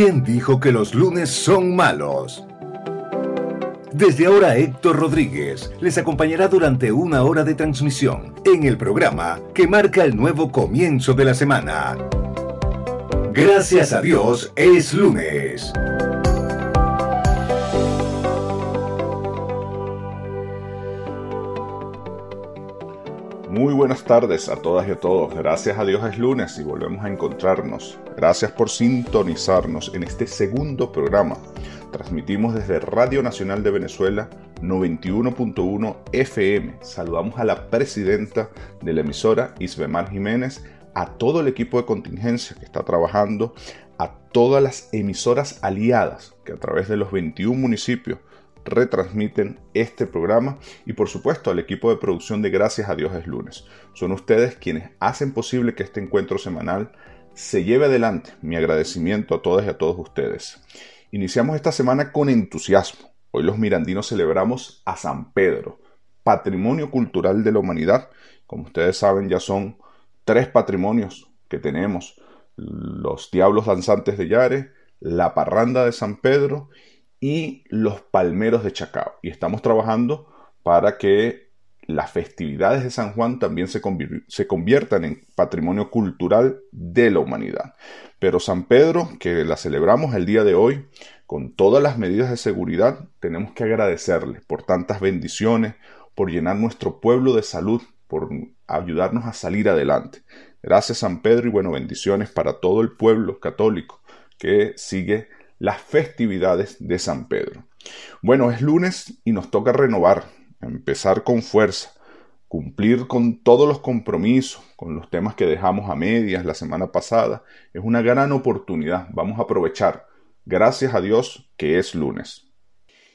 ¿Quién dijo que los lunes son malos? Desde ahora Héctor Rodríguez les acompañará durante una hora de transmisión en el programa que marca el nuevo comienzo de la semana. Gracias a Dios es lunes. Muy buenas tardes a todas y a todos. Gracias a Dios es lunes y volvemos a encontrarnos. Gracias por sintonizarnos en este segundo programa. Transmitimos desde Radio Nacional de Venezuela 91.1 FM. Saludamos a la presidenta de la emisora, Isbemar Jiménez, a todo el equipo de contingencia que está trabajando, a todas las emisoras aliadas que a través de los 21 municipios retransmiten este programa y por supuesto al equipo de producción de Gracias a Dios es lunes. Son ustedes quienes hacen posible que este encuentro semanal se lleve adelante. Mi agradecimiento a todas y a todos ustedes. Iniciamos esta semana con entusiasmo. Hoy los mirandinos celebramos a San Pedro, patrimonio cultural de la humanidad. Como ustedes saben, ya son tres patrimonios que tenemos. Los Diablos Danzantes de Yare, la Parranda de San Pedro y los palmeros de Chacao. Y estamos trabajando para que las festividades de San Juan también se, conviertan en patrimonio cultural de la humanidad. Pero San Pedro, que la celebramos el día de hoy, con todas las medidas de seguridad, tenemos que agradecerle por tantas bendiciones, por llenar nuestro pueblo de salud, por ayudarnos a salir adelante. Gracias San Pedro y bueno, bendiciones para todo el pueblo católico que sigue las festividades de San Pedro. Bueno, es lunes y nos toca renovar, empezar con fuerza, cumplir con todos los compromisos, con los temas que dejamos a medias la semana pasada. Es una gran oportunidad, vamos a aprovechar. Gracias a Dios que es lunes.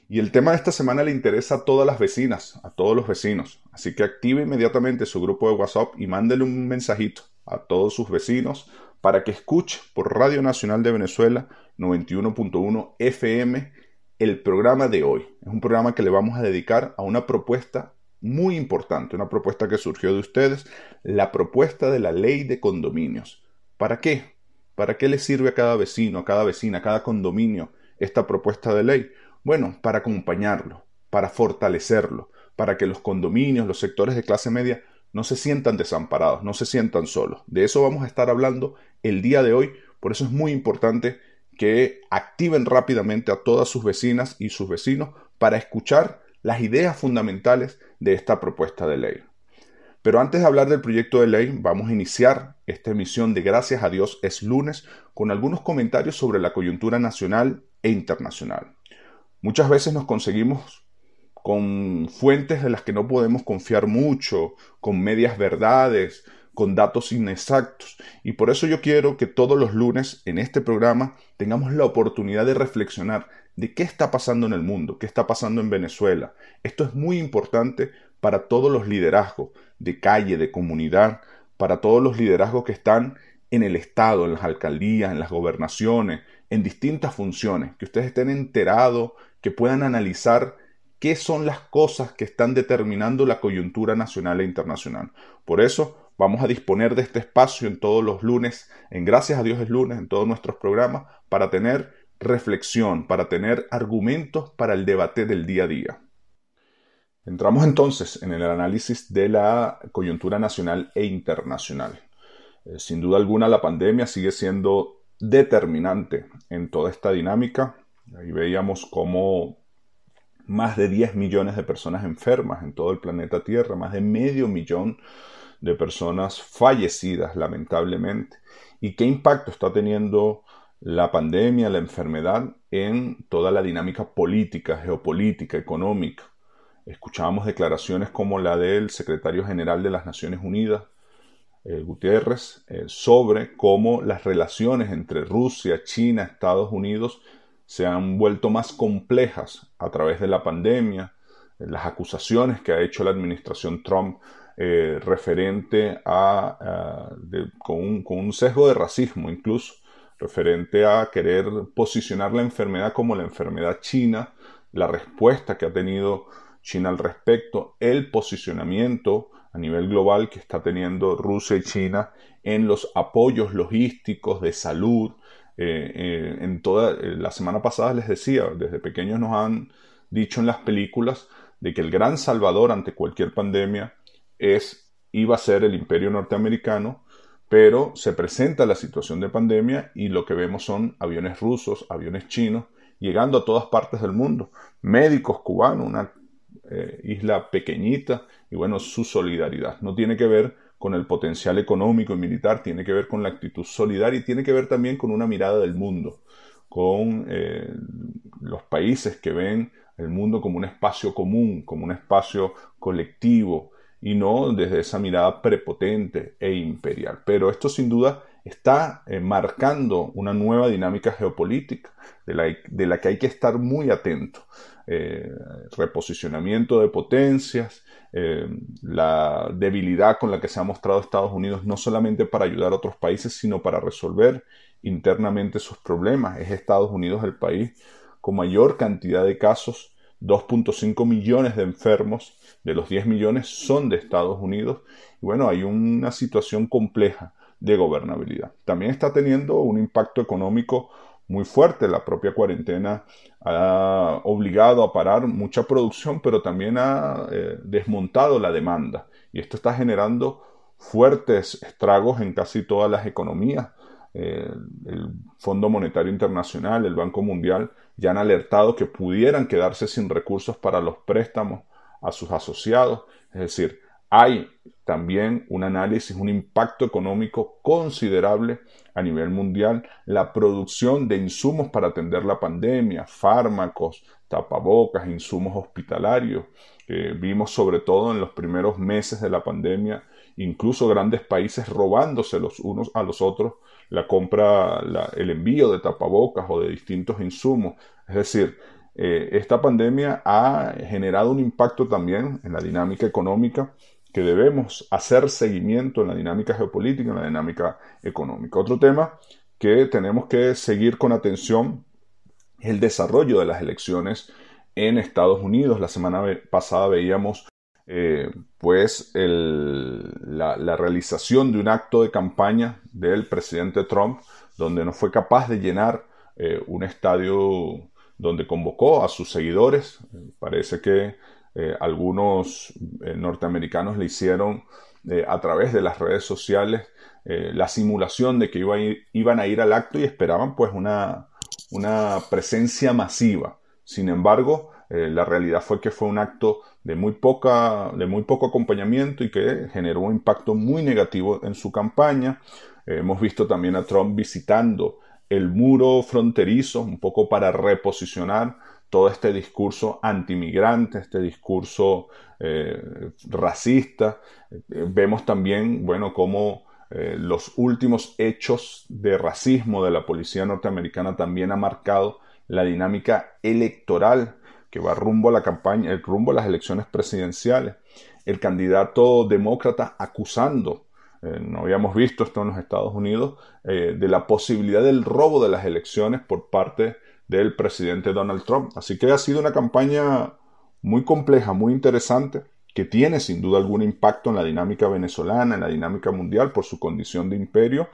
Y el tema de esta semana le interesa a todas las vecinas, a todos los vecinos. Así que active inmediatamente su grupo de WhatsApp y mándele un mensajito a todos sus vecinos para que escuche por Radio Nacional de Venezuela 91.1 FM el programa de hoy. Es un programa que le vamos a dedicar a una propuesta muy importante, una propuesta que surgió de ustedes, la propuesta de la ley de condominios. ¿Para qué? ¿Para qué le sirve a cada vecino, a cada vecina, a cada condominio esta propuesta de ley? Bueno, para acompañarlo, para fortalecerlo, para que los condominios, los sectores de clase media no se sientan desamparados, no se sientan solos. De eso vamos a estar hablando el día de hoy, por eso es muy importante que activen rápidamente a todas sus vecinas y sus vecinos para escuchar las ideas fundamentales de esta propuesta de ley. Pero antes de hablar del proyecto de ley, vamos a iniciar esta emisión de Gracias a Dios es lunes con algunos comentarios sobre la coyuntura nacional e internacional. Muchas veces nos conseguimos con fuentes de las que no podemos confiar mucho, con medias verdades, con datos inexactos. Y por eso yo quiero que todos los lunes en este programa tengamos la oportunidad de reflexionar de qué está pasando en el mundo, qué está pasando en Venezuela. Esto es muy importante para todos los liderazgos de calle, de comunidad, para todos los liderazgos que están en el Estado, en las alcaldías, en las gobernaciones, en distintas funciones, que ustedes estén enterados, que puedan analizar qué son las cosas que están determinando la coyuntura nacional e internacional. Por eso, Vamos a disponer de este espacio en todos los lunes, en Gracias a Dios es lunes, en todos nuestros programas, para tener reflexión, para tener argumentos para el debate del día a día. Entramos entonces en el análisis de la coyuntura nacional e internacional. Eh, sin duda alguna la pandemia sigue siendo determinante en toda esta dinámica. Ahí veíamos cómo más de 10 millones de personas enfermas en todo el planeta Tierra, más de medio millón de personas fallecidas, lamentablemente. ¿Y qué impacto está teniendo la pandemia, la enfermedad en toda la dinámica política, geopolítica, económica? Escuchábamos declaraciones como la del secretario general de las Naciones Unidas, eh, Gutiérrez, eh, sobre cómo las relaciones entre Rusia, China, Estados Unidos se han vuelto más complejas a través de la pandemia, las acusaciones que ha hecho la administración Trump eh, referente a, con, un, con, un, sesgo de racismo incluso, referente a querer posicionar la enfermedad como la enfermedad china, la respuesta que ha tenido China al respecto, el posicionamiento a nivel global que está teniendo Rusia y China en los apoyos logísticos de salud en toda la semana pasada les decía, desde pequeños nos han dicho en las películas de que el gran salvador ante cualquier pandemia es iba a ser el imperio norteamericano, pero se presenta la situación de pandemia y lo que vemos son aviones rusos, aviones chinos, llegando a todas partes del mundo, médicos cubanos, una eh, isla pequeñita, y bueno, su solidaridad. No tiene que ver con el potencial económico y militar, tiene que ver con la actitud solidaria y tiene que ver también con una mirada del mundo, con eh, los países que ven el mundo como un espacio común, como un espacio colectivo, y no desde esa mirada prepotente e imperial. Pero esto sin duda está eh, marcando una nueva dinámica geopolítica de la, que hay que estar muy atento. Eh, reposicionamiento de potencias, eh, la debilidad con la que se ha mostrado Estados Unidos no solamente para ayudar a otros países, sino para resolver internamente sus problemas. Es Estados Unidos el país con mayor cantidad de casos 2.5 millones de enfermos de los 10 millones son de Estados Unidos. Y bueno, hay una situación compleja de gobernabilidad. También está teniendo un impacto económico muy fuerte. La propia cuarentena ha obligado a parar mucha producción, pero también ha eh, desmontado la demanda. Y esto está generando fuertes estragos en casi todas las economías. Eh, el Fondo Monetario Internacional, el Banco Mundial, ya han alertado que pudieran quedarse sin recursos para los préstamos a sus asociados. Es decir, hay también un análisis, un impacto económico considerable a nivel mundial, la producción de insumos para atender la pandemia, fármacos, tapabocas, insumos hospitalarios. vimos sobre todo en los primeros meses de la pandemia, incluso grandes países robándose los unos a los otros la compra, el envío de tapabocas o de distintos insumos. Es decir, eh, esta pandemia ha generado un impacto también en la dinámica económica que debemos hacer seguimiento en la dinámica geopolítica, en la dinámica económica. Otro tema que tenemos que seguir con atención es el desarrollo de las elecciones en Estados Unidos. La semana pasada veíamos eh, pues la, realización de un acto de campaña del presidente Trump, donde no fue capaz de llenar eh, un estadio donde convocó a sus seguidores. Parece que eh, algunos norteamericanos le hicieron a través de las redes sociales la simulación de que iban a ir al acto y esperaban pues una, una presencia masiva. Sin embargo, la realidad fue que fue un acto de muy, poca, de muy poco acompañamiento y que generó un impacto muy negativo en su campaña. Eh, hemos visto también a Trump visitando el muro fronterizo, un poco para reposicionar todo este discurso antimigrante, este discurso eh, racista. Eh, vemos también, bueno, cómo los últimos hechos de racismo de la policía norteamericana también ha marcado la dinámica electoral que va rumbo a la campaña, el rumbo a las elecciones presidenciales. El candidato demócrata acusando, eh, no habíamos visto esto en los Estados Unidos, eh, de la posibilidad del robo de las elecciones por parte del presidente Donald Trump. Así que ha sido una campaña muy compleja, muy interesante, que tiene sin duda algún impacto en la dinámica venezolana, en la dinámica mundial por su condición de imperio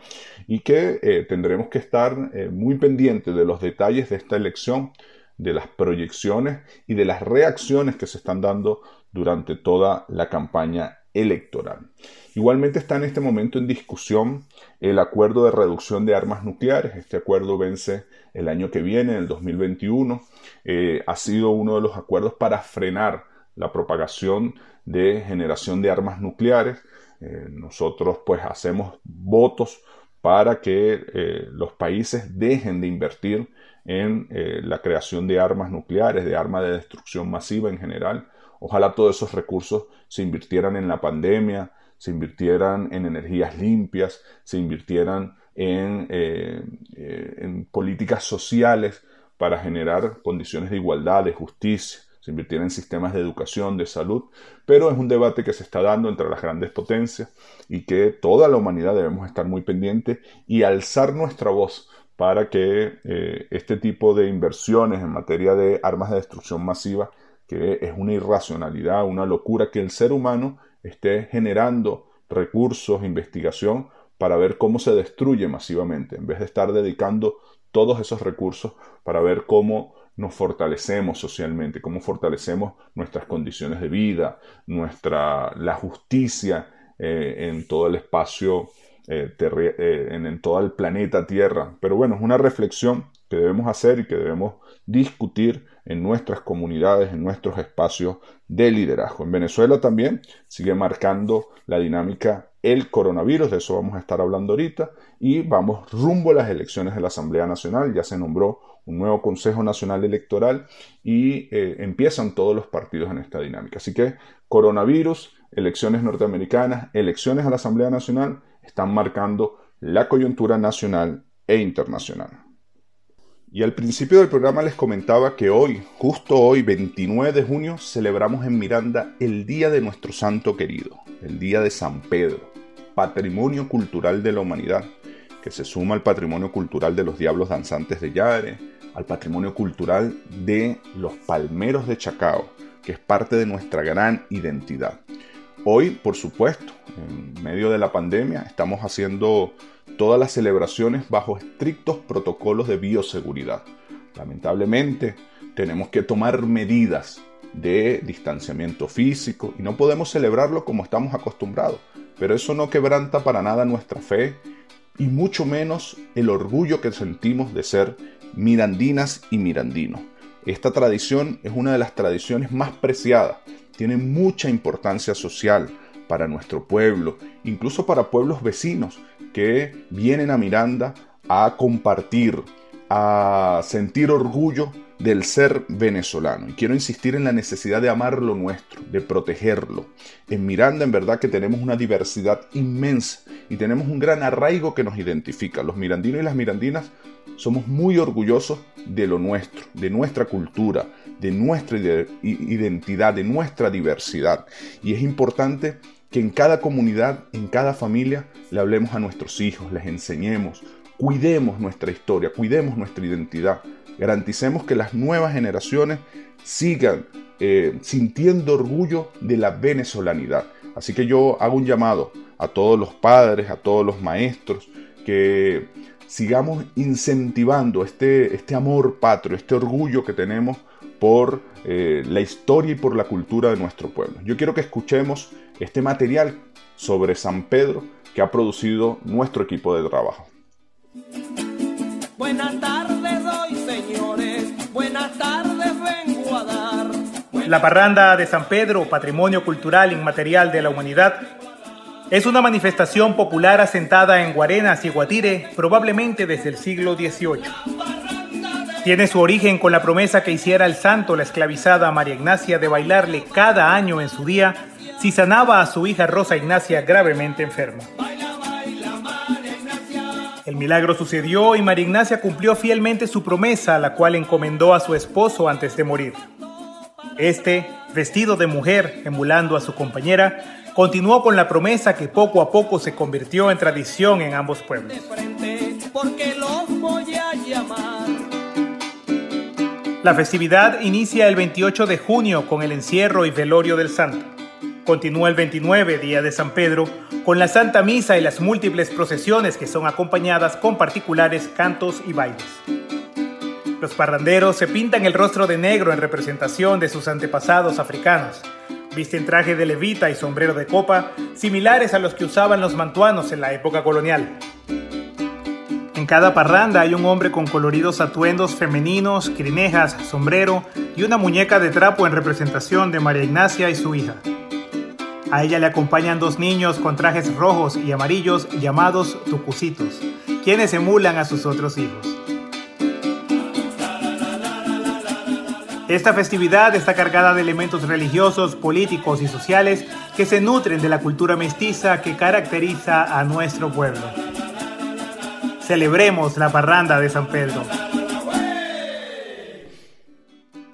y que eh, tendremos que estar muy pendientes de los detalles de esta elección de las proyecciones y de las reacciones que se están dando durante toda la campaña electoral. Igualmente está en este momento en discusión el acuerdo de reducción de armas nucleares. Este acuerdo vence el año que viene, en el 2021. Eh, ha sido uno de los acuerdos para frenar la propagación de generación de armas nucleares. Eh, nosotros pues hacemos votos para que eh, los países dejen de invertir en eh, la creación de armas nucleares, de armas de destrucción masiva en general. Ojalá todos esos recursos se invirtieran en la pandemia, se invirtieran en energías limpias, se invirtieran en, eh, en políticas sociales para generar condiciones de igualdad, de justicia, se invirtieran en sistemas de educación, de salud, pero es un debate que se está dando entre las grandes potencias y que toda la humanidad debemos estar muy pendiente y alzar nuestra voz para que eh, este tipo de inversiones en materia de armas de destrucción masiva, que es una irracionalidad, una locura, que el ser humano esté generando recursos, investigación para ver cómo se destruye masivamente, en vez de estar dedicando todos esos recursos para ver cómo nos fortalecemos socialmente, cómo fortalecemos nuestras condiciones de vida, nuestra, la justicia eh, en todo el espacio, eh, eh, en, en todo el planeta Tierra. Pero bueno, es una reflexión que debemos hacer y que debemos discutir en nuestras comunidades, en nuestros espacios de liderazgo. En Venezuela también sigue marcando la dinámica el coronavirus, de eso vamos a estar hablando ahorita, y vamos rumbo a las elecciones de la Asamblea Nacional, ya se nombró un nuevo Consejo Nacional Electoral y eh, empiezan todos los partidos en esta dinámica. Así que coronavirus, elecciones norteamericanas, elecciones a la Asamblea Nacional están marcando la coyuntura nacional e internacional. Y al principio del programa les comentaba que hoy, justo hoy, 29 de junio, celebramos en Miranda el Día de nuestro Santo Querido, el Día de San Pedro, Patrimonio Cultural de la Humanidad, que se suma al patrimonio cultural de los Diablos Danzantes de Yare, al patrimonio cultural de los Palmeros de Chacao, que es parte de nuestra gran identidad. Hoy, por supuesto, en medio de la pandemia, estamos haciendo todas las celebraciones bajo estrictos protocolos de bioseguridad. Lamentablemente, tenemos que tomar medidas de distanciamiento físico y no podemos celebrarlo como estamos acostumbrados, pero eso no quebranta para nada nuestra fe y mucho menos el orgullo que sentimos de ser mirandinas y mirandinos. Esta tradición es una de las tradiciones más preciadas, tiene mucha importancia social, para nuestro pueblo, incluso para pueblos vecinos que vienen a Miranda a compartir, a sentir orgullo del ser venezolano. Y quiero insistir en la necesidad de amar lo nuestro, de protegerlo. En Miranda en verdad que tenemos una diversidad inmensa y tenemos un gran arraigo que nos identifica. Los mirandinos y las mirandinas somos muy orgullosos de lo nuestro, de nuestra cultura, de nuestra identidad, de nuestra diversidad. Y es importante que en cada comunidad, en cada familia, le hablemos a nuestros hijos, les enseñemos, cuidemos nuestra historia, cuidemos nuestra identidad, garanticemos que las nuevas generaciones sigan eh, sintiendo orgullo de la venezolanidad. Así que yo hago un llamado a todos los padres, a todos los maestros, que sigamos incentivando este, este amor patrio, este orgullo que tenemos por eh, la historia y por la cultura de nuestro pueblo. Yo quiero que escuchemos este material sobre San Pedro que ha producido nuestro equipo de trabajo. Buenas tardes La parranda de San Pedro, patrimonio cultural inmaterial de la humanidad, es una manifestación popular asentada en Guarenas y Guatire probablemente desde el siglo XVIII. Tiene su origen con la promesa que hiciera el santo la esclavizada María Ignacia de bailarle cada año en su día si sanaba a su hija Rosa Ignacia gravemente enferma. El milagro sucedió y María Ignacia cumplió fielmente su promesa, la cual encomendó a su esposo antes de morir. Este, vestido de mujer, emulando a su compañera, continuó con la promesa que poco a poco se convirtió en tradición en ambos pueblos. La festividad inicia el 28 de junio con el encierro y velorio del santo. Continúa el 29, día de San Pedro, con la Santa Misa y las múltiples procesiones que son acompañadas con particulares cantos y bailes. Los parranderos se pintan el rostro de negro en representación de sus antepasados africanos. Visten traje de levita y sombrero de copa, similares a los que usaban los mantuanos en la época colonial. En cada parranda hay un hombre con coloridos atuendos femeninos, crinejas, sombrero y una muñeca de trapo en representación de María Ignacia y su hija. A ella le acompañan dos niños con trajes rojos y amarillos llamados tucucitos, quienes emulan a sus otros hijos. Esta festividad está cargada de elementos religiosos, políticos y sociales que se nutren de la cultura mestiza que caracteriza a nuestro pueblo. Celebremos la parranda de San Pedro.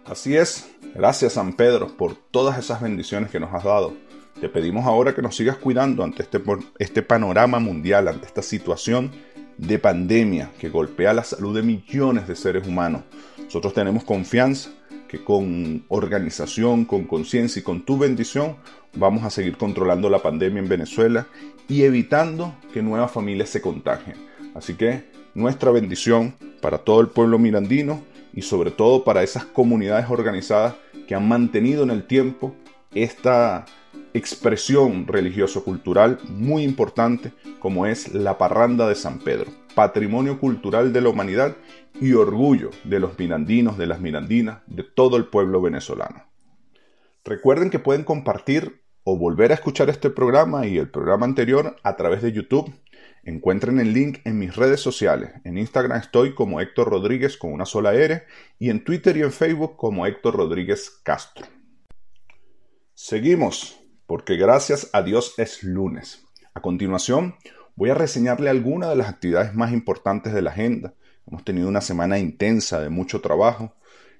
Así es, gracias San Pedro por todas esas bendiciones que nos has dado te pedimos ahora que nos sigas cuidando ante este, este panorama mundial, ante esta situación de pandemia que golpea la salud de millones de seres humanos. Nosotros tenemos confianza que con organización, con conciencia y con tu bendición vamos a seguir controlando la pandemia en Venezuela y evitando que nuevas familias se contagien. Así que nuestra bendición para todo el pueblo mirandino y sobre todo para esas comunidades organizadas que han mantenido en el tiempo esta expresión religioso-cultural muy importante como es la parranda de San Pedro, patrimonio cultural de la humanidad y orgullo de los mirandinos, de las mirandinas, de todo el pueblo venezolano. Recuerden que pueden compartir o volver a escuchar este programa y el programa anterior a través de YouTube. Encuentren el link en mis redes sociales. En Instagram estoy como Héctor Rodríguez con una sola R y en Twitter y en Facebook como Héctor Rodríguez Castro. Seguimos, porque gracias a Dios es lunes. A continuación, voy a reseñarle algunas de las actividades más importantes de la agenda. Hemos tenido una semana intensa de mucho trabajo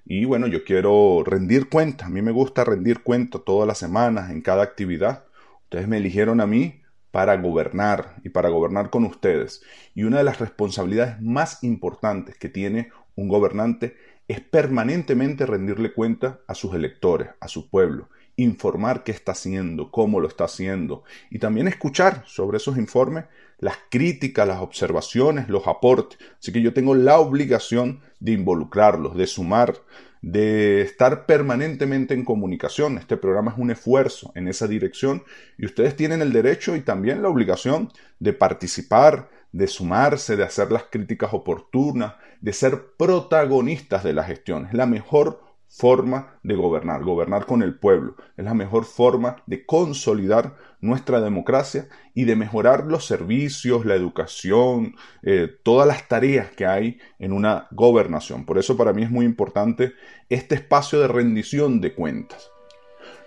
y bueno, yo quiero rendir cuenta. A mí me gusta rendir cuenta todas las semanas en cada actividad. Ustedes me eligieron a mí para gobernar y para gobernar con ustedes. Y una de las responsabilidades más importantes que tiene un gobernante es permanentemente rendirle cuenta a sus electores, a su pueblo informar qué está haciendo, cómo lo está haciendo y también escuchar sobre esos informes las críticas, las observaciones, los aportes. Así que yo tengo la obligación de involucrarlos, de sumar, de estar permanentemente en comunicación. Este programa es un esfuerzo en esa dirección y ustedes tienen el derecho y también la obligación de participar, de sumarse, de hacer las críticas oportunas, de ser protagonistas de la gestión. Es la mejor forma de gobernar, gobernar con el pueblo. Es la mejor forma de consolidar nuestra democracia y de mejorar los servicios, la educación, eh, todas las tareas que hay en una gobernación. Por eso para mí es muy importante este espacio de rendición de cuentas.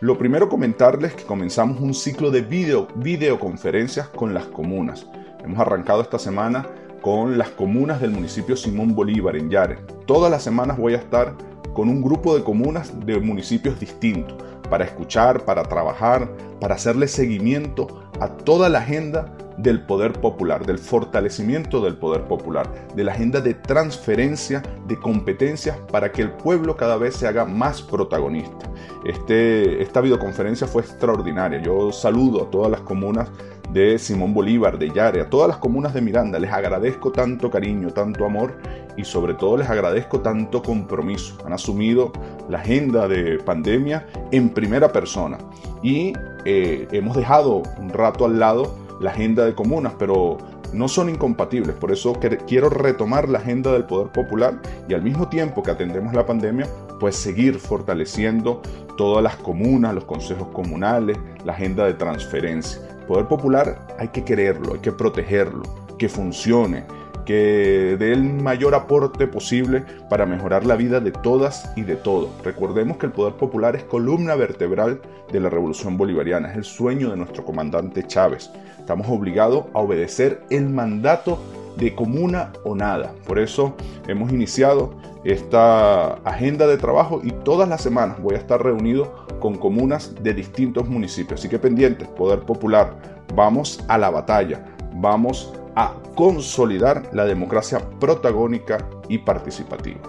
Lo primero comentarles que comenzamos un ciclo de video, videoconferencias con las comunas. Hemos arrancado esta semana con las comunas del municipio Simón Bolívar en Yare. Todas las semanas voy a estar con un grupo de comunas de municipios distintos para escuchar, para trabajar, para hacerle seguimiento a toda la agenda del poder popular, del fortalecimiento del poder popular, de la agenda de transferencia de competencias para que el pueblo cada vez se haga más protagonista. Este, esta videoconferencia fue extraordinaria. Yo saludo a todas las comunas de Simón Bolívar, de Yare, a todas las comunas de Miranda. Les agradezco tanto cariño, tanto amor y sobre todo les agradezco tanto compromiso. Han asumido la agenda de pandemia en primera persona y eh, hemos dejado un rato al lado la agenda de comunas, pero no son incompatibles. Por eso quiero retomar la agenda del poder popular y al mismo tiempo que atendemos la pandemia, pues seguir fortaleciendo todas las comunas, los consejos comunales, la agenda de transferencia poder popular hay que quererlo, hay que protegerlo, que funcione, que dé el mayor aporte posible para mejorar la vida de todas y de todos. Recordemos que el poder popular es columna vertebral de la revolución bolivariana, es el sueño de nuestro comandante Chávez. Estamos obligados a obedecer el mandato de comuna o nada. Por eso hemos iniciado esta agenda de trabajo y todas las semanas voy a estar reunido con comunas de distintos municipios. Así que pendientes, Poder Popular, vamos a la batalla, vamos a consolidar la democracia protagónica y participativa.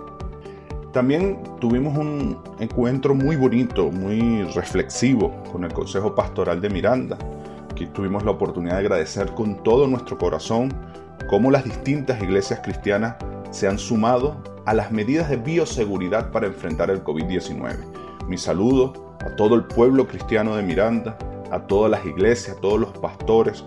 También tuvimos un encuentro muy bonito, muy reflexivo con el Consejo Pastoral de Miranda. Aquí tuvimos la oportunidad de agradecer con todo nuestro corazón cómo las distintas iglesias cristianas se han sumado a las medidas de bioseguridad para enfrentar el COVID-19. Mi saludo a todo el pueblo cristiano de Miranda, a todas las iglesias, a todos los pastores,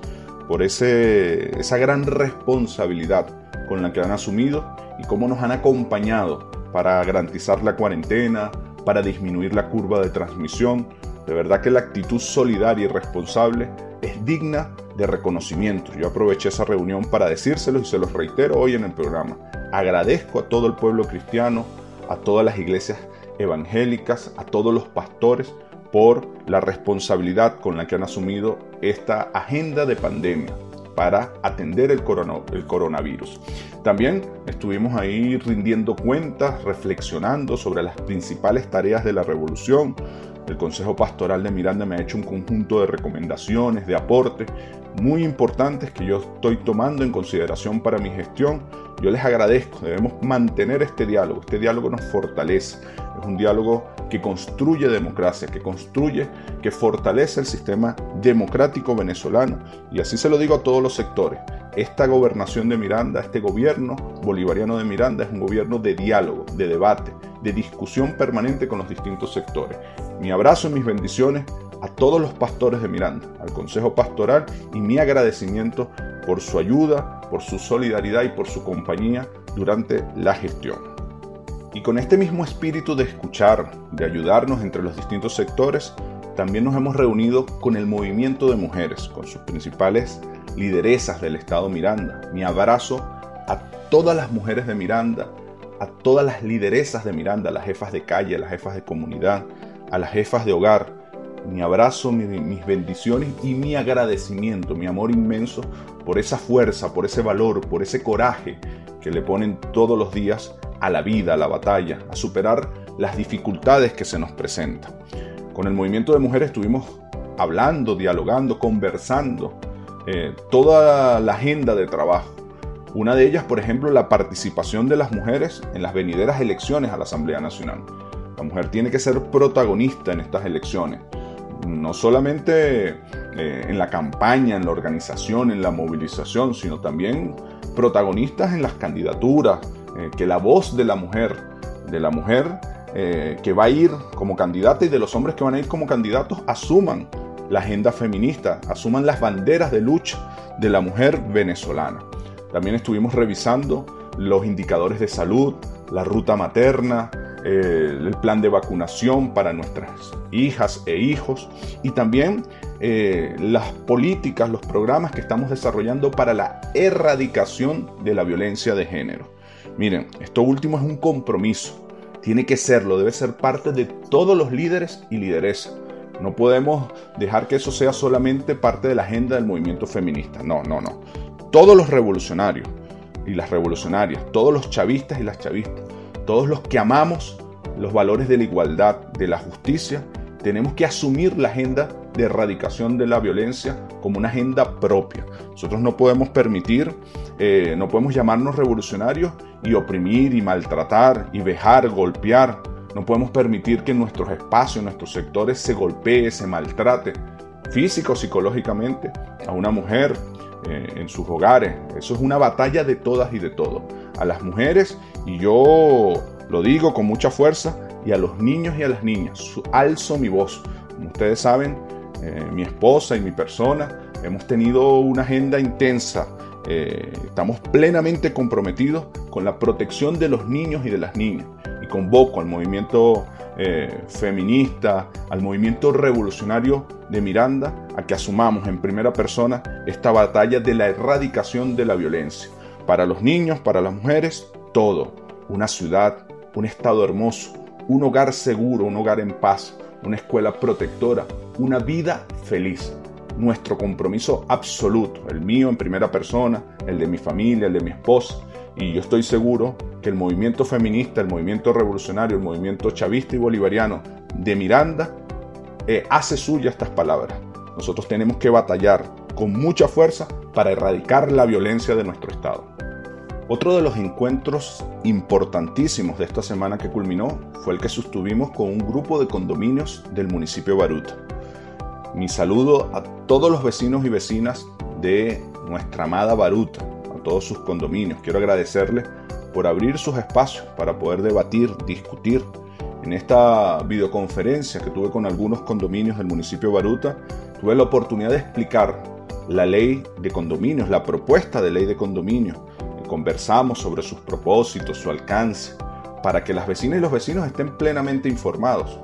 por esa gran responsabilidad con la que han asumido y cómo nos han acompañado para garantizar la cuarentena, para disminuir la curva de transmisión. De verdad que la actitud solidaria y responsable es digna de reconocimiento. Yo aproveché esa reunión para decírselo y se los reitero hoy en el programa. Agradezco a todo el pueblo cristiano, a todas las iglesias evangélicas, a todos los pastores, por la responsabilidad con la que han asumido esta agenda de pandemia para atender el, el, coronavirus. También estuvimos ahí rindiendo cuentas, reflexionando sobre las principales tareas de la revolución, El Consejo Pastoral de Miranda me ha hecho un conjunto de recomendaciones, de aportes muy importantes que yo estoy tomando en consideración para mi gestión. Yo les agradezco, debemos mantener este diálogo, este diálogo nos fortalece, es un diálogo que construye democracia, que construye, que fortalece el sistema democrático venezolano. Y así se lo digo a todos los sectores. Esta gobernación de Miranda, este gobierno bolivariano de Miranda es un gobierno de diálogo, de debate, de discusión permanente con los distintos sectores. Mi abrazo y mis bendiciones a todos los pastores de Miranda, al Consejo Pastoral y mi agradecimiento por su ayuda, por su solidaridad y por su compañía durante la gestión. Y con este mismo espíritu de escuchar, de ayudarnos entre los distintos sectores, también nos hemos reunido con el movimiento de mujeres, con sus principales lideresas del Estado Miranda. Mi abrazo a todas las mujeres de Miranda, a todas las lideresas de Miranda, las jefas de calle, a las jefas de comunidad, a las jefas de hogar, mi abrazo, mis bendiciones y mi agradecimiento, mi amor inmenso por esa fuerza, por ese valor, por ese coraje que le ponen todos los días a la vida, a la batalla, a superar las dificultades que se nos presentan. Con el movimiento de mujeres estuvimos hablando, dialogando, conversando, eh, toda la agenda de trabajo. Una de ellas, por ejemplo, la participación de las mujeres en las venideras elecciones a la Asamblea Nacional. La mujer tiene que ser protagonista en estas elecciones no solamente eh, en la campaña, en la organización, en la movilización, sino también protagonistas en las candidaturas, eh, que la voz de la mujer, de la mujer eh, que va a ir como candidata y de los hombres que van a ir como candidatos, asuman la agenda feminista, asuman las banderas de lucha de la mujer venezolana. También estuvimos revisando los indicadores de salud, la ruta materna, eh, el plan de vacunación para nuestras hijas e hijos y también eh, las políticas, los programas que estamos desarrollando para la erradicación de la violencia de género. Miren, esto último es un compromiso, tiene que serlo, debe ser parte de todos los líderes y lideresas. No podemos dejar que eso sea solamente parte de la agenda del movimiento feminista. No, no, no. Todos los revolucionarios y las revolucionarias, todos los chavistas y las chavistas, todos los que amamos los valores de la igualdad, de la justicia, tenemos que asumir la agenda de erradicación de la violencia como una agenda propia. Nosotros no podemos permitir, eh, no podemos llamarnos revolucionarios y oprimir y maltratar y vejar, golpear. No podemos permitir que en nuestros espacios, en nuestros sectores se golpee, se maltrate físico psicológicamente a una mujer eh, en sus hogares. Eso es una batalla de todas y de todos. A las mujeres y yo lo digo con mucha fuerza y a los niños y a las niñas alzo mi voz. Como ustedes saben, eh, mi esposa y mi persona hemos tenido una agenda intensa. Eh, estamos plenamente comprometidos con la protección de los niños y de las niñas. Y convoco al movimiento eh, feminista, al movimiento revolucionario de Miranda, a que asumamos en primera persona esta batalla de la erradicación de la violencia. Para los niños, para las mujeres, todo. Una ciudad, un estado hermoso, un hogar seguro, un hogar en paz, una escuela protectora, una vida feliz. Nuestro compromiso absoluto, el mío en primera persona, el de mi familia, el de mi esposa. Y yo estoy seguro que el movimiento feminista, el movimiento revolucionario, el movimiento chavista y bolivariano de Miranda eh, hace suya estas palabras. Nosotros tenemos que batallar con mucha fuerza para erradicar la violencia de nuestro Estado. Otro de los encuentros importantísimos de esta semana que culminó fue el que sostuvimos con un grupo de condominios del municipio Baruta. Mi saludo a todos los vecinos y vecinas de nuestra amada Baruta, a todos sus condominios. Quiero agradecerles por abrir sus espacios para poder debatir, discutir. En esta videoconferencia que tuve con algunos condominios del municipio Baruta, tuve la oportunidad de explicar la ley de condominios, la propuesta de ley de condominios, conversamos sobre sus propósitos, su alcance, para que las vecinas y los vecinos estén plenamente informados.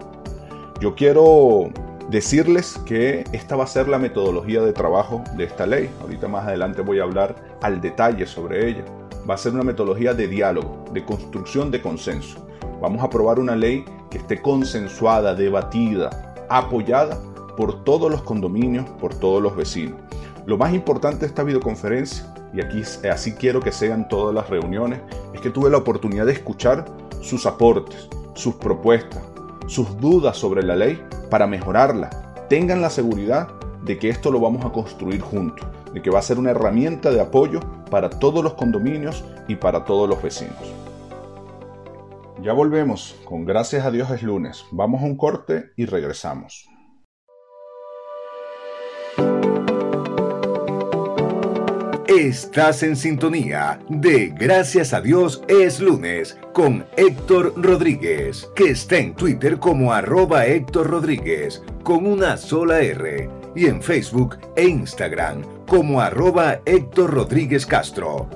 Yo quiero decirles que esta va a ser la metodología de trabajo de esta ley. Ahorita más adelante voy a hablar al detalle sobre ella. Va a ser una metodología de diálogo, de construcción de consenso. Vamos a aprobar una ley que esté consensuada, debatida, apoyada por todos los condominios, por todos los vecinos. Lo más importante de esta videoconferencia y aquí así quiero que sean todas las reuniones, es que tuve la oportunidad de escuchar sus aportes, sus propuestas, sus dudas sobre la ley para mejorarla, tengan la seguridad de que esto lo vamos a construir juntos, de que va a ser una herramienta de apoyo para todos los condominios y para todos los vecinos. Ya volvemos, con gracias a Dios es lunes. Vamos a un corte y regresamos. Estás en sintonía de Gracias a Dios es lunes con Héctor Rodríguez, que está en Twitter como arroba Héctor Rodríguez con una sola R y en Facebook e Instagram como arroba Héctor Rodríguez Castro.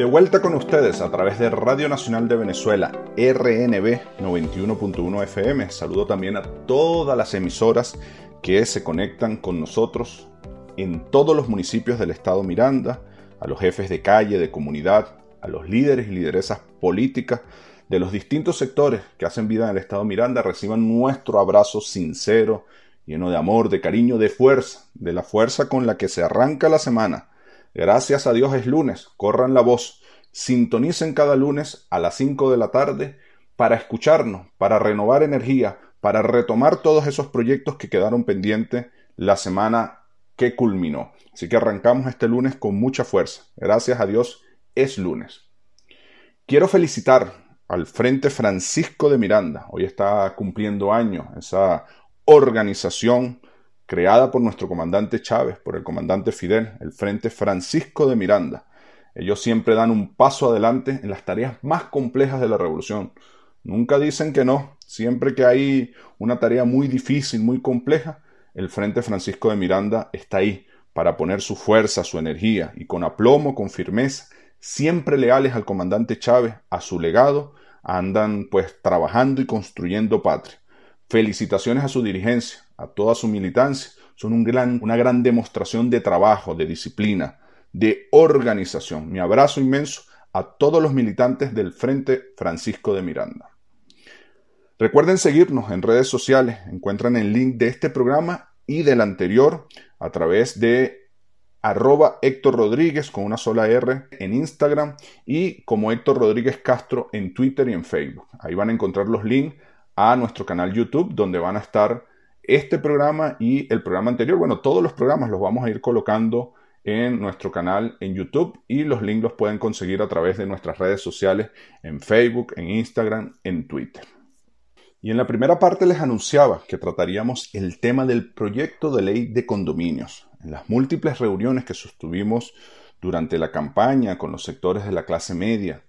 De vuelta con ustedes a través de Radio Nacional de Venezuela, RNB 91.1 FM. Saludo también a todas las emisoras que se conectan con nosotros en todos los municipios del estado Miranda, a los jefes de calle, de comunidad, a los líderes y lideresas políticas de los distintos sectores que hacen vida en el estado Miranda, reciban nuestro abrazo sincero, lleno de amor, de cariño, de fuerza, de la fuerza con la que se arranca la semana Gracias a Dios es lunes, corran la voz, sintonicen cada lunes a las 5 de la tarde para escucharnos, para renovar energía, para retomar todos esos proyectos que quedaron pendientes la semana que culminó. Así que arrancamos este lunes con mucha fuerza. Gracias a Dios es lunes. Quiero felicitar al Frente Francisco de Miranda. Hoy está cumpliendo años esa organización creada por nuestro comandante Chávez, por el comandante Fidel, el Frente Francisco de Miranda. Ellos siempre dan un paso adelante en las tareas más complejas de la revolución. Nunca dicen que no. Siempre que hay una tarea muy difícil, muy compleja, el Frente Francisco de Miranda está ahí para poner su fuerza, su energía y con aplomo, con firmeza, siempre leales al comandante Chávez, a su legado, andan pues trabajando y construyendo patria. Felicitaciones a su dirigencia, a toda su militancia. Son un gran, una gran demostración de trabajo, de disciplina, de organización. Mi abrazo inmenso a todos los militantes del Frente Francisco de Miranda. Recuerden seguirnos en redes sociales. Encuentran el link de este programa y del anterior a través de arroba Héctor Rodríguez con una sola R en Instagram y como Héctor Rodríguez Castro en Twitter y en Facebook. Ahí van a encontrar los links a nuestro canal YouTube, donde van a estar este programa y el programa anterior. Bueno, todos los programas los vamos a ir colocando en nuestro canal en YouTube y los links los pueden conseguir a través de nuestras redes sociales en Facebook, en Instagram, en Twitter. Y en la primera parte les anunciaba que trataríamos el tema del proyecto de ley de condominios. En las múltiples reuniones que sostuvimos durante la campaña con los sectores de la clase media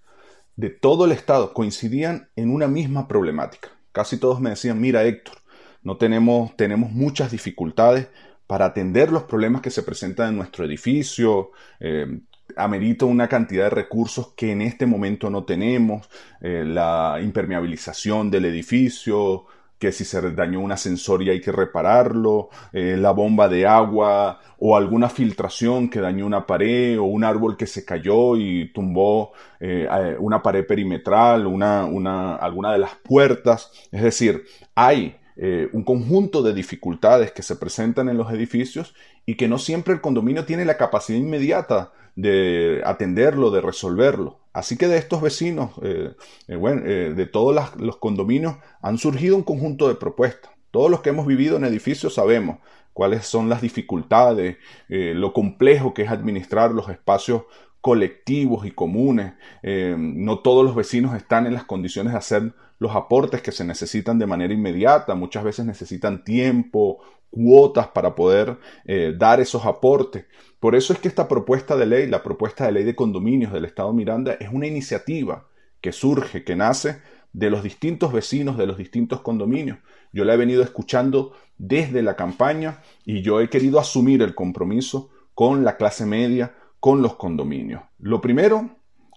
de todo el Estado coincidían en una misma problemática Casi todos me decían, mira Héctor, no tenemos, tenemos muchas dificultades para atender los problemas que se presentan en nuestro edificio, eh, amerita una cantidad de recursos que en este momento no tenemos, eh, la impermeabilización del edificio, que si se dañó un ascensor y hay que repararlo, eh, la bomba de agua o alguna filtración que dañó una pared o un árbol que se cayó y tumbó eh, una pared perimetral, una, una, alguna de las puertas. Es decir, hay eh, un conjunto de dificultades que se presentan en los edificios y que no siempre el condominio tiene la capacidad inmediata de atenderlo, de resolverlo. Así que de estos vecinos, eh, eh, de todos los condominios, han surgido un conjunto de propuestas. Todos los que hemos vivido en edificios sabemos cuáles son las dificultades, lo complejo que es administrar los espacios colectivos y comunes. no todos los vecinos están en las condiciones de hacer los aportes que se necesitan de manera inmediata. Muchas veces necesitan tiempo, cuotas para poder dar esos aportes. Por eso es que esta propuesta de ley, la propuesta de ley de condominios del Estado Miranda, es una iniciativa que surge, que nace de los distintos vecinos de los distintos condominios. Yo la he venido escuchando desde la campaña y yo he querido asumir el compromiso con la clase media, con los condominios. Lo primero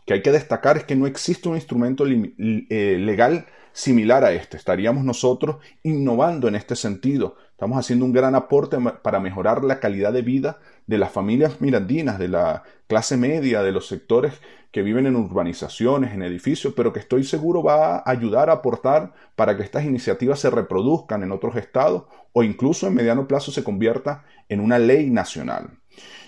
que hay que destacar es que no existe un instrumento eh, legal similar a este. Estaríamos nosotros innovando en este sentido. Estamos haciendo un gran aporte para mejorar la calidad de vida de las familias mirandinas, de la clase media, de los sectores que viven en urbanizaciones, en edificios, pero que estoy seguro va a ayudar a aportar para que estas iniciativas se reproduzcan en otros estados o incluso en mediano plazo se convierta en una ley nacional.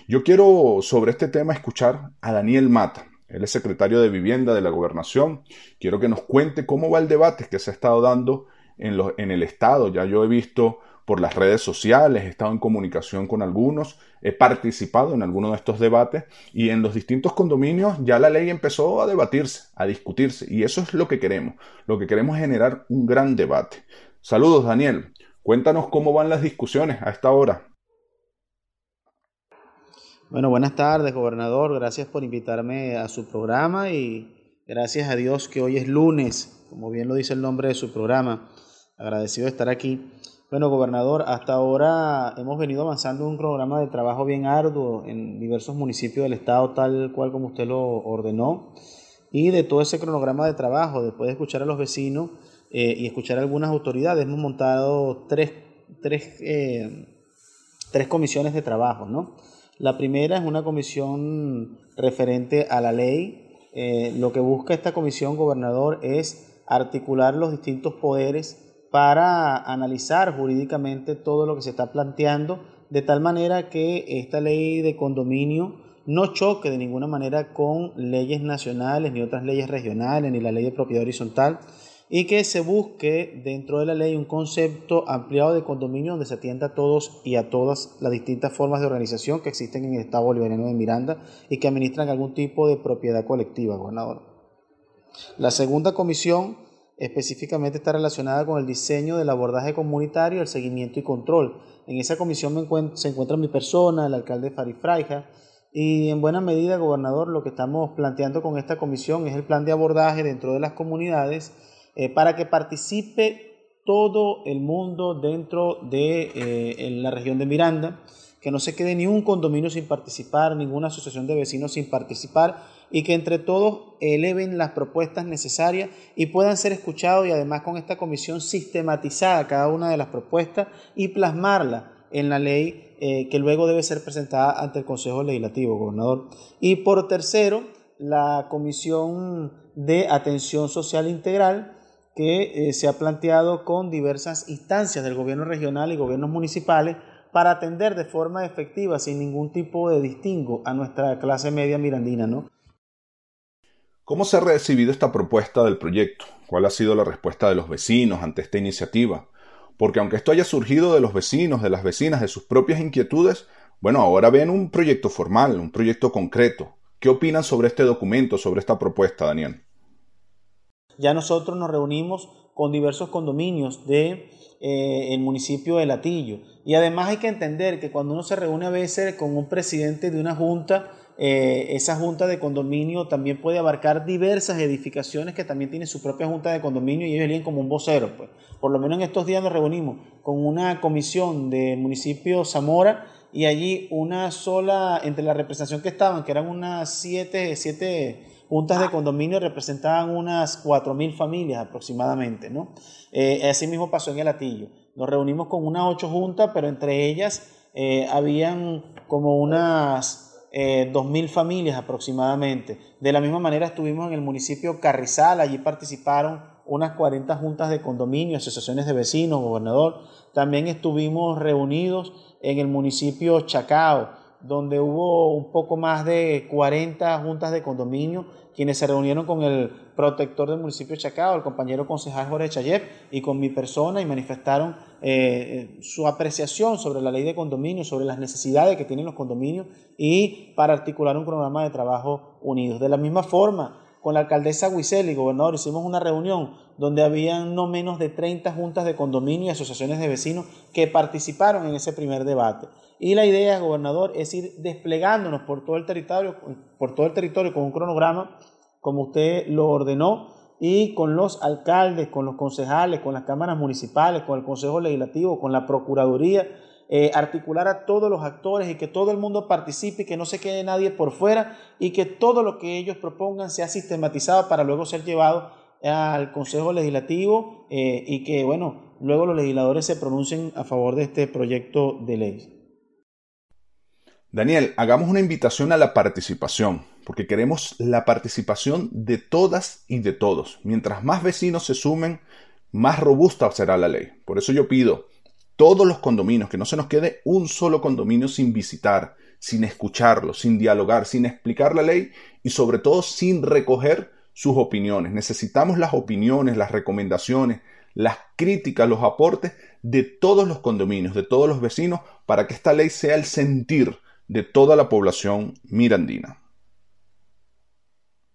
Yo quiero sobre este tema escuchar a Daniel Mata. Él es secretario de Vivienda de la Gobernación. Quiero que nos cuente cómo va el debate que se ha estado dando en, en el Estado. Ya yo he visto por las redes sociales, he estado en comunicación con algunos, he participado en algunos de estos debates y en los distintos condominios ya la ley empezó a debatirse, a discutirse y eso es lo que queremos. Lo que queremos es generar un gran debate. Saludos Daniel, cuéntanos cómo van las discusiones a esta hora. Bueno, buenas tardes, gobernador. Gracias por invitarme a su programa y gracias a Dios que hoy es lunes, como bien lo dice el nombre de su programa. Agradecido de estar aquí. Bueno, gobernador, hasta ahora hemos venido avanzando un programa de trabajo bien arduo en diversos municipios del estado, tal cual como usted lo ordenó. Y de todo ese cronograma de trabajo, después de escuchar a los vecinos eh, y escuchar a algunas autoridades, hemos montado tres, tres, eh, tres comisiones de trabajo. ¿no? La primera es una comisión referente a la ley. Eh, lo que busca esta comisión, gobernador, es articular los distintos poderes para analizar jurídicamente todo lo que se está planteando, de tal manera que esta ley de condominio no choque de ninguna manera con leyes nacionales, ni otras leyes regionales, ni la ley de propiedad horizontal, y que se busque dentro de la ley un concepto ampliado de condominio donde se atienda a todos y a todas las distintas formas de organización que existen en el Estado bolivariano de Miranda y que administran algún tipo de propiedad colectiva, gobernador. La segunda comisión específicamente está relacionada con el diseño del abordaje comunitario, el seguimiento y control. En esa comisión se encuentra mi persona, el alcalde Farid Fraija, y en buena medida, gobernador, lo que estamos planteando con esta comisión es el plan de abordaje dentro de las comunidades eh, para que participe todo el mundo dentro de eh, la región de Miranda, que no se quede ni un condominio sin participar, ninguna asociación de vecinos sin participar y que entre todos eleven las propuestas necesarias y puedan ser escuchados y además con esta comisión sistematizada cada una de las propuestas y plasmarla en la ley eh, que luego debe ser presentada ante el Consejo Legislativo, gobernador. Y por tercero, la Comisión de Atención Social Integral que eh, se ha planteado con diversas instancias del gobierno regional y gobiernos municipales para atender de forma efectiva, sin ningún tipo de distingo, a nuestra clase media mirandina, ¿no? ¿Cómo se ha recibido esta propuesta del proyecto? ¿Cuál ha sido la respuesta de los vecinos ante esta iniciativa? Porque aunque esto haya surgido de los vecinos, de las vecinas, de sus propias inquietudes, bueno, ahora ven un proyecto formal, un proyecto concreto. ¿Qué opinan sobre este documento, sobre esta propuesta, Daniel? Ya nosotros nos reunimos con diversos condominios de eh, el municipio de Latillo. Y además hay que entender que cuando uno se reúne a veces con un presidente de una junta, eh, esa junta de condominio también puede abarcar diversas edificaciones que también tienen su propia junta de condominio y ellos vienen como un vocero. Pues. Por lo menos en estos días nos reunimos con una comisión del municipio Zamora y allí una sola, entre la representación que estaban, que eran unas siete, siete juntas de condominio, representaban unas cuatro mil familias aproximadamente. ¿no? Eh, así mismo pasó en el Atillo. Nos reunimos con unas ocho juntas, pero entre ellas eh, habían como unas eh, 2.000 familias aproximadamente. De la misma manera estuvimos en el municipio Carrizal, allí participaron unas 40 juntas de condominio, asociaciones de vecinos, gobernador. También estuvimos reunidos en el municipio Chacao, donde hubo un poco más de 40 juntas de condominio, quienes se reunieron con el protector del municipio de Chacao, el compañero concejal Jorge Chayev, y con mi persona y manifestaron eh, su apreciación sobre la ley de condominio, sobre las necesidades que tienen los condominios y para articular un programa de trabajo unidos. De la misma forma, con la alcaldesa Huisel y gobernador hicimos una reunión donde habían no menos de 30 juntas de condominio y asociaciones de vecinos que participaron en ese primer debate. Y la idea, gobernador, es ir desplegándonos por todo el territorio, por todo el territorio con un cronograma, como usted lo ordenó, y con los alcaldes, con los concejales, con las cámaras municipales, con el Consejo Legislativo, con la Procuraduría, eh, articular a todos los actores y que todo el mundo participe que no se quede nadie por fuera y que todo lo que ellos propongan sea sistematizado para luego ser llevado al Consejo Legislativo eh, y que, bueno, luego los legisladores se pronuncien a favor de este proyecto de ley. Daniel, hagamos una invitación a la participación, porque queremos la participación de todas y de todos. Mientras más vecinos se sumen, más robusta será la ley. Por eso yo pido todos los condominios, que no se nos quede un solo condominio sin visitar, sin escucharlos, sin dialogar, sin explicar la ley y sobre todo sin recoger sus opiniones. Necesitamos las opiniones, las recomendaciones, las críticas, los aportes de todos los condominios, de todos los vecinos, para que esta ley sea el sentir de toda la población mirandina.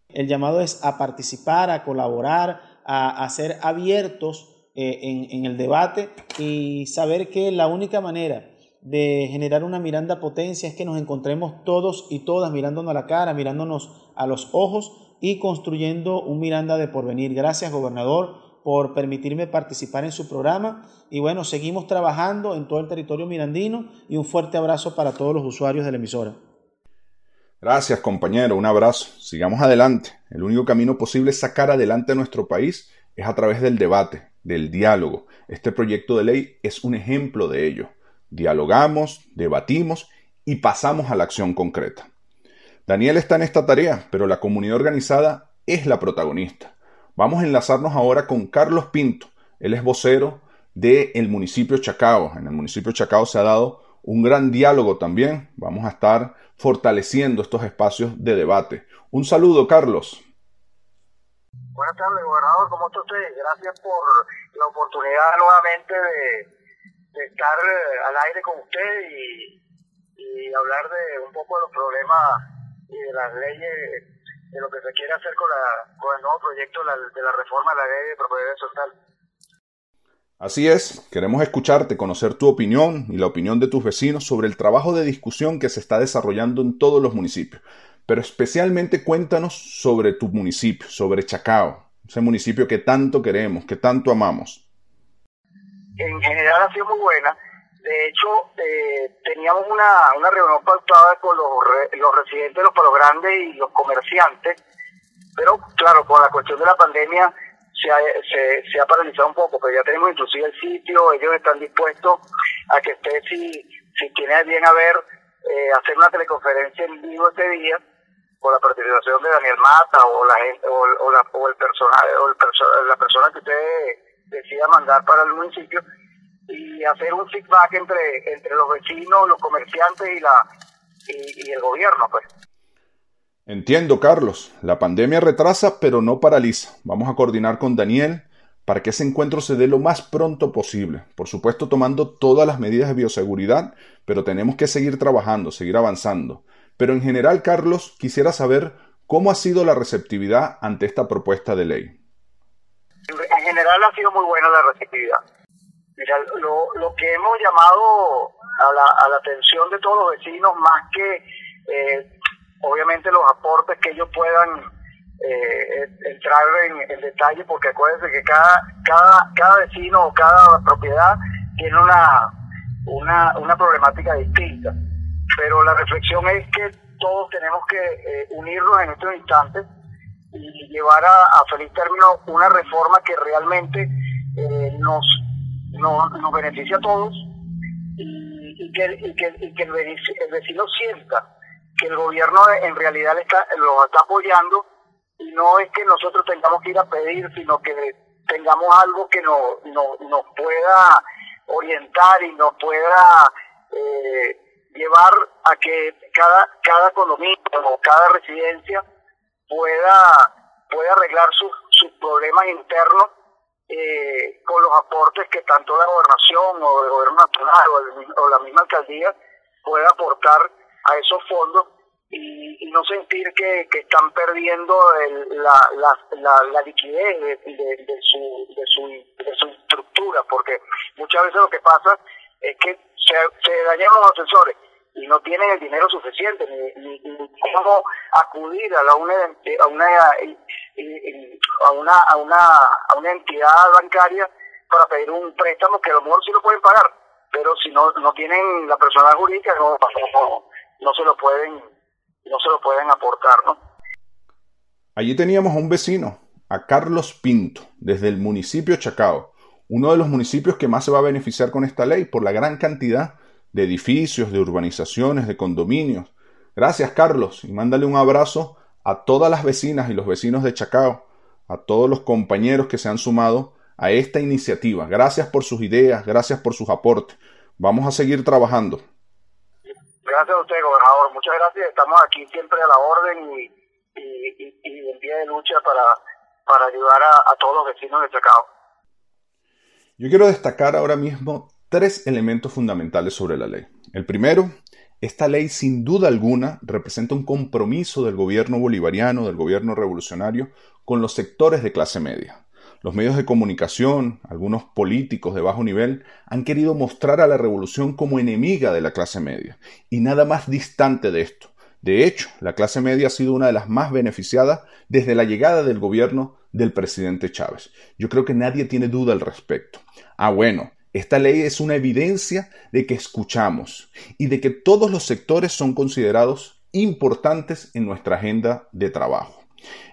El llamado es a participar, a colaborar, a, ser abiertos eh, en, en el debate y saber que la única manera de generar una Miranda potencia es que nos encontremos todos y todas mirándonos a la cara, mirándonos a los ojos y construyendo un Miranda de porvenir. Gracias, gobernador, por permitirme participar en su programa. Y bueno, seguimos trabajando en todo el territorio mirandino y un fuerte abrazo para todos los usuarios de la emisora. Gracias, compañero. Un abrazo. Sigamos adelante. El único camino posible sacar adelante a nuestro país es a través del debate, del diálogo. Este proyecto de ley es un ejemplo de ello. Dialogamos, debatimos y pasamos a la acción concreta. Daniel está en esta tarea, pero la comunidad organizada es la protagonista. Vamos a enlazarnos ahora con Carlos Pinto. Él es vocero del municipio Chacao. En el municipio Chacao se ha dado un gran diálogo también. Vamos a estar fortaleciendo estos espacios de debate. Un saludo, Carlos. Buenas tardes, gobernador. ¿Cómo está usted? Gracias por la oportunidad nuevamente de, estar eh, al aire con usted y, hablar de un poco de los problemas y de las leyes de lo que se quiere hacer con, la, con el nuevo proyecto de la, reforma de la ley de propiedad social. Así es, queremos escucharte, conocer tu opinión y la opinión de tus vecinos sobre el trabajo de discusión que se está desarrollando en todos los municipios. Pero especialmente cuéntanos sobre tu municipio, sobre Chacao, ese municipio que tanto queremos, que tanto amamos. En general ha sido muy buena. De hecho, eh, teníamos una, una reunión pactada con los, los residentes de los pueblos grandes y los comerciantes, pero claro, con la cuestión de la pandemia se ha, se, ha paralizado un poco, pero ya tenemos inclusive el sitio, ellos están dispuestos a que usted, si, si tiene bien a ver, eh, hacer una teleconferencia en vivo este día, con la participación de Daniel Mata o la gente o, la, o el personal o el la persona que usted decida mandar para el municipio y hacer un feedback entre entre los vecinos, los comerciantes y la y, y el gobierno, pues. Entiendo, Carlos. La pandemia retrasa, pero no paraliza. Vamos a coordinar con Daniel para que ese encuentro se dé lo más pronto posible. Por supuesto, tomando todas las medidas de bioseguridad, pero tenemos que seguir trabajando, seguir avanzando. Pero en general, Carlos, quisiera saber cómo ha sido la receptividad ante esta propuesta de ley. En general ha sido muy buena la receptividad. Mira, lo, lo que hemos llamado a la, a la atención de todos los vecinos, más que eh, obviamente los aportes que ellos puedan eh, entrar en, detalle, porque acuérdense que cada, cada, cada vecino o cada propiedad tiene una, una, una problemática distinta. Pero la reflexión es que todos tenemos que eh, unirnos en estos instantes y llevar a, feliz término una reforma que realmente eh, nos, nos, nos beneficie a todos y, que, y que, y que el vecino sienta que el gobierno en realidad está, los está apoyando y no es que nosotros tengamos que ir a pedir, sino que tengamos algo que nos, nos, pueda orientar y nos pueda eh, llevar a que cada, cada economía o cada residencia pueda, pueda arreglar sus, sus problemas internos eh, con los aportes que tanto la gobernación o el gobierno nacional o, la misma alcaldía pueda aportar a esos fondos y, no sentir que, están perdiendo la, la, la, liquidez de, de, su, de, su, de su estructura, porque muchas veces lo que pasa es que se, se dañan los asesores y no tienen el dinero suficiente ni, cómo acudir a, la una, a, una, a, una, a, una, a una entidad bancaria para pedir un préstamo que a lo mejor sí lo pueden pagar, pero si no, no tienen la personal jurídica no, no, no se lo pueden no se lo pueden aportar, ¿no? Allí teníamos a un vecino, a Carlos Pinto, desde el municipio Chacao, uno de los municipios que más se va a beneficiar con esta ley por la gran cantidad de edificios, de urbanizaciones, de condominios. Gracias, Carlos, y mándale un abrazo a todas las vecinas y los vecinos de Chacao, a todos los compañeros que se han sumado a esta iniciativa. Gracias por sus ideas, gracias por sus aportes. Vamos a seguir trabajando Gracias a usted, gobernador. Muchas gracias. Estamos aquí siempre a la orden y, y, y, en pie de lucha para, para ayudar a, a todos los vecinos de Chacao. Yo quiero destacar ahora mismo tres elementos fundamentales sobre la ley. El primero, esta ley sin duda alguna representa un compromiso del gobierno bolivariano, del gobierno revolucionario, con los sectores de clase media. Los medios de comunicación, algunos políticos de bajo nivel, han querido mostrar a la revolución como enemiga de la clase media, y nada más distante de esto. De hecho, la clase media ha sido una de las más beneficiadas desde la llegada del gobierno del presidente Chávez. Yo creo que nadie tiene duda al respecto. Ah, bueno, esta ley es una evidencia de que escuchamos y de que todos los sectores son considerados importantes en nuestra agenda de trabajo.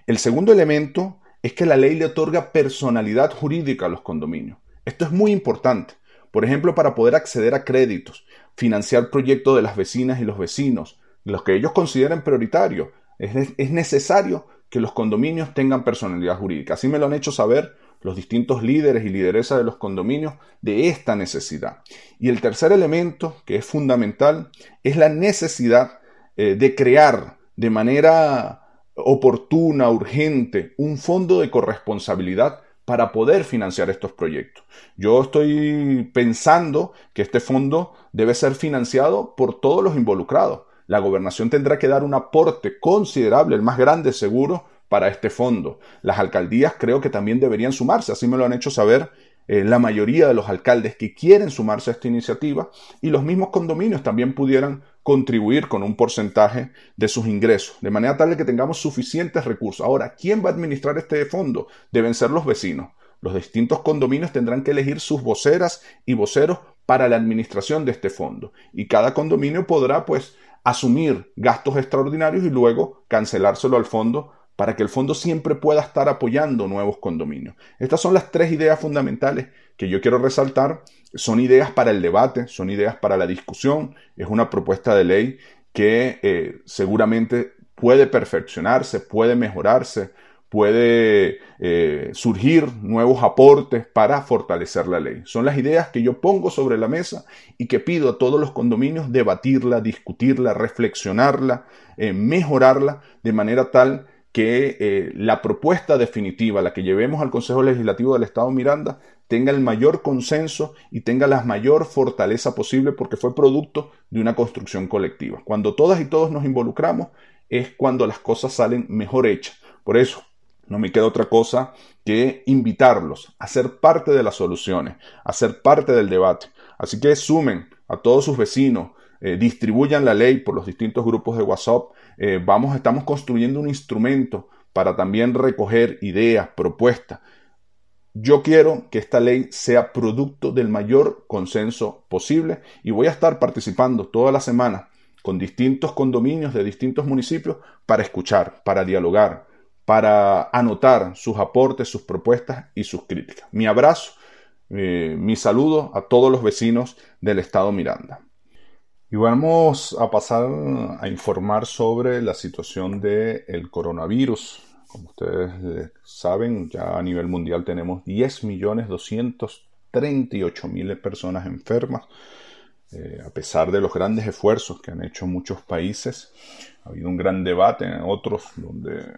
El segundo elemento es que la ley le otorga personalidad jurídica a los condominios. Esto es muy importante. Por ejemplo, para poder acceder a créditos, financiar proyectos de las vecinas y los vecinos, los que ellos consideren prioritarios. Es, necesario que los condominios tengan personalidad jurídica. Así me lo han hecho saber los distintos líderes y lideresas de los condominios de esta necesidad. Y el tercer elemento, que es fundamental, es la necesidad eh, de crear de manera oportuna, urgente, un fondo de corresponsabilidad para poder financiar estos proyectos. Yo estoy pensando que este fondo debe ser financiado por todos los involucrados. La gobernación tendrá que dar un aporte considerable, el más grande seguro, para este fondo. Las alcaldías creo que también deberían sumarse, así me lo han hecho saber eh, la mayoría de los alcaldes que quieren sumarse a esta iniciativa y los mismos condominios también pudieran contribuir con un porcentaje de sus ingresos, de manera tal que tengamos suficientes recursos. Ahora, ¿quién va a administrar este fondo? Deben ser los vecinos. Los distintos condominios tendrán que elegir sus voceras y voceros para la administración de este fondo. Y cada condominio podrá, pues, asumir gastos extraordinarios y luego cancelárselo al fondo para que el fondo siempre pueda estar apoyando nuevos condominios. Estas son las tres ideas fundamentales que yo quiero resaltar. Son ideas para el debate, son ideas para la discusión. Es una propuesta de ley que eh, seguramente puede perfeccionarse, puede mejorarse, puede eh, surgir nuevos aportes para fortalecer la ley. Son las ideas que yo pongo sobre la mesa y que pido a todos los condominios debatirla, discutirla, reflexionarla, eh, mejorarla de manera tal que eh, la propuesta definitiva, la que llevemos al Consejo Legislativo del Estado Miranda, tenga el mayor consenso y tenga la mayor fortaleza posible porque fue producto de una construcción colectiva. Cuando todas y todos nos involucramos es cuando las cosas salen mejor hechas. Por eso, no me queda otra cosa que invitarlos a ser parte de las soluciones, a ser parte del debate. Así que sumen a todos sus vecinos, eh, distribuyan la ley por los distintos grupos de WhatsApp. Eh, vamos, estamos construyendo un instrumento para también recoger ideas, propuestas. Yo quiero que esta ley sea producto del mayor consenso posible y voy a estar participando toda la semana con distintos condominios de distintos municipios para escuchar, para dialogar, para anotar sus aportes, sus propuestas y sus críticas. Mi abrazo, eh, mi saludo a todos los vecinos del estado Miranda. Y vamos a pasar a informar sobre la situación del coronavirus. Como ustedes saben, ya a nivel mundial tenemos 10.238.000 personas enfermas. Eh, a pesar de los grandes esfuerzos que han hecho muchos países, ha habido un gran debate en otros donde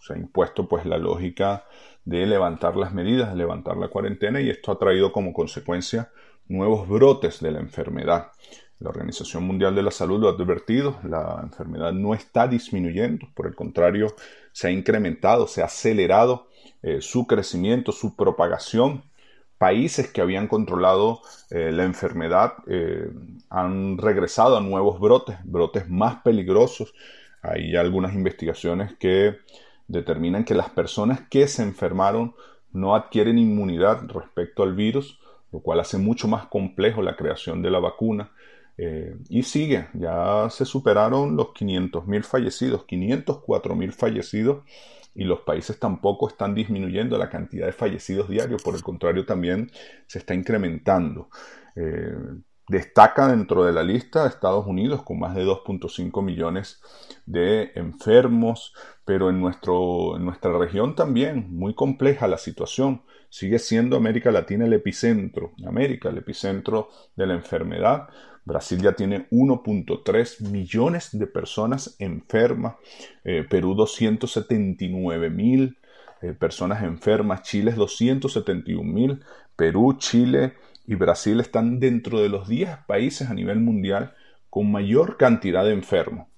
se ha impuesto pues la lógica de levantar las medidas, de levantar la cuarentena y esto ha traído como consecuencia nuevos brotes de la enfermedad. La Organización Mundial de la Salud lo ha advertido, la enfermedad no está disminuyendo, por el contrario, se ha incrementado, se ha acelerado eh, su crecimiento, su propagación. Países que habían controlado eh, la enfermedad eh, han regresado a nuevos brotes, brotes más peligrosos. Hay algunas investigaciones que determinan que las personas que se enfermaron no adquieren inmunidad respecto al virus, lo cual hace mucho más complejo la creación de la vacuna eh, y sigue, ya se superaron los 500.000 fallecidos, 504.000 fallecidos, y los países tampoco están disminuyendo la cantidad de fallecidos diarios, por el contrario también se está incrementando. Eh, Destaca dentro de la lista Estados Unidos con más de 2.5 millones de enfermos, pero en, nuestro, en nuestra región también muy compleja la situación. Sigue siendo América Latina el epicentro, América el epicentro de la enfermedad. Brasil ya tiene 1.3 millones de personas enfermas, eh, Perú 279 mil eh, personas enfermas, Chile 271 mil, Perú, Chile, y Brasil están dentro de los 10 países a nivel mundial con mayor cantidad de enfermos.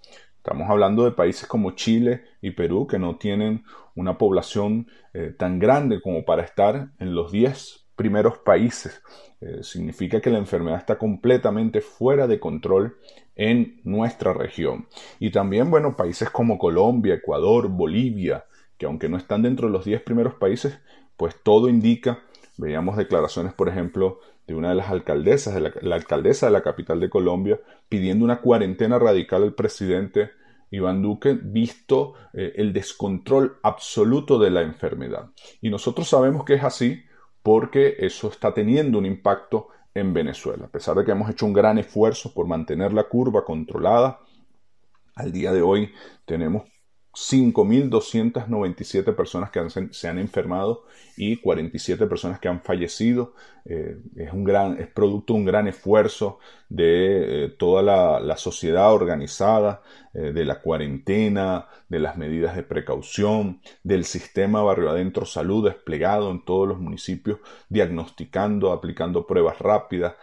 Estamos hablando de países como Chile y Perú que no tienen una población eh, tan grande como para estar en los 10 primeros países. Eh, significa que la enfermedad está completamente fuera de control en nuestra región. Y también, bueno, países como Colombia, Ecuador, Bolivia, que aunque no están dentro de los 10 primeros países, pues todo indica, veíamos declaraciones, por ejemplo, de una de las alcaldesas, de la, alcaldesa de la capital de Colombia, pidiendo una cuarentena radical al presidente Iván Duque, visto eh, el descontrol absoluto de la enfermedad. Y nosotros sabemos que es así porque eso está teniendo un impacto en Venezuela. A pesar de que hemos hecho un gran esfuerzo por mantener la curva controlada, al día de hoy tenemos 5.297 personas que se han enfermado y 47 personas que han fallecido. Eh, es, un gran, es producto de un gran esfuerzo de eh, toda la, sociedad organizada, eh, de la cuarentena, de las medidas de precaución, del sistema barrio adentro salud desplegado en todos los municipios, diagnosticando, aplicando pruebas rápidas,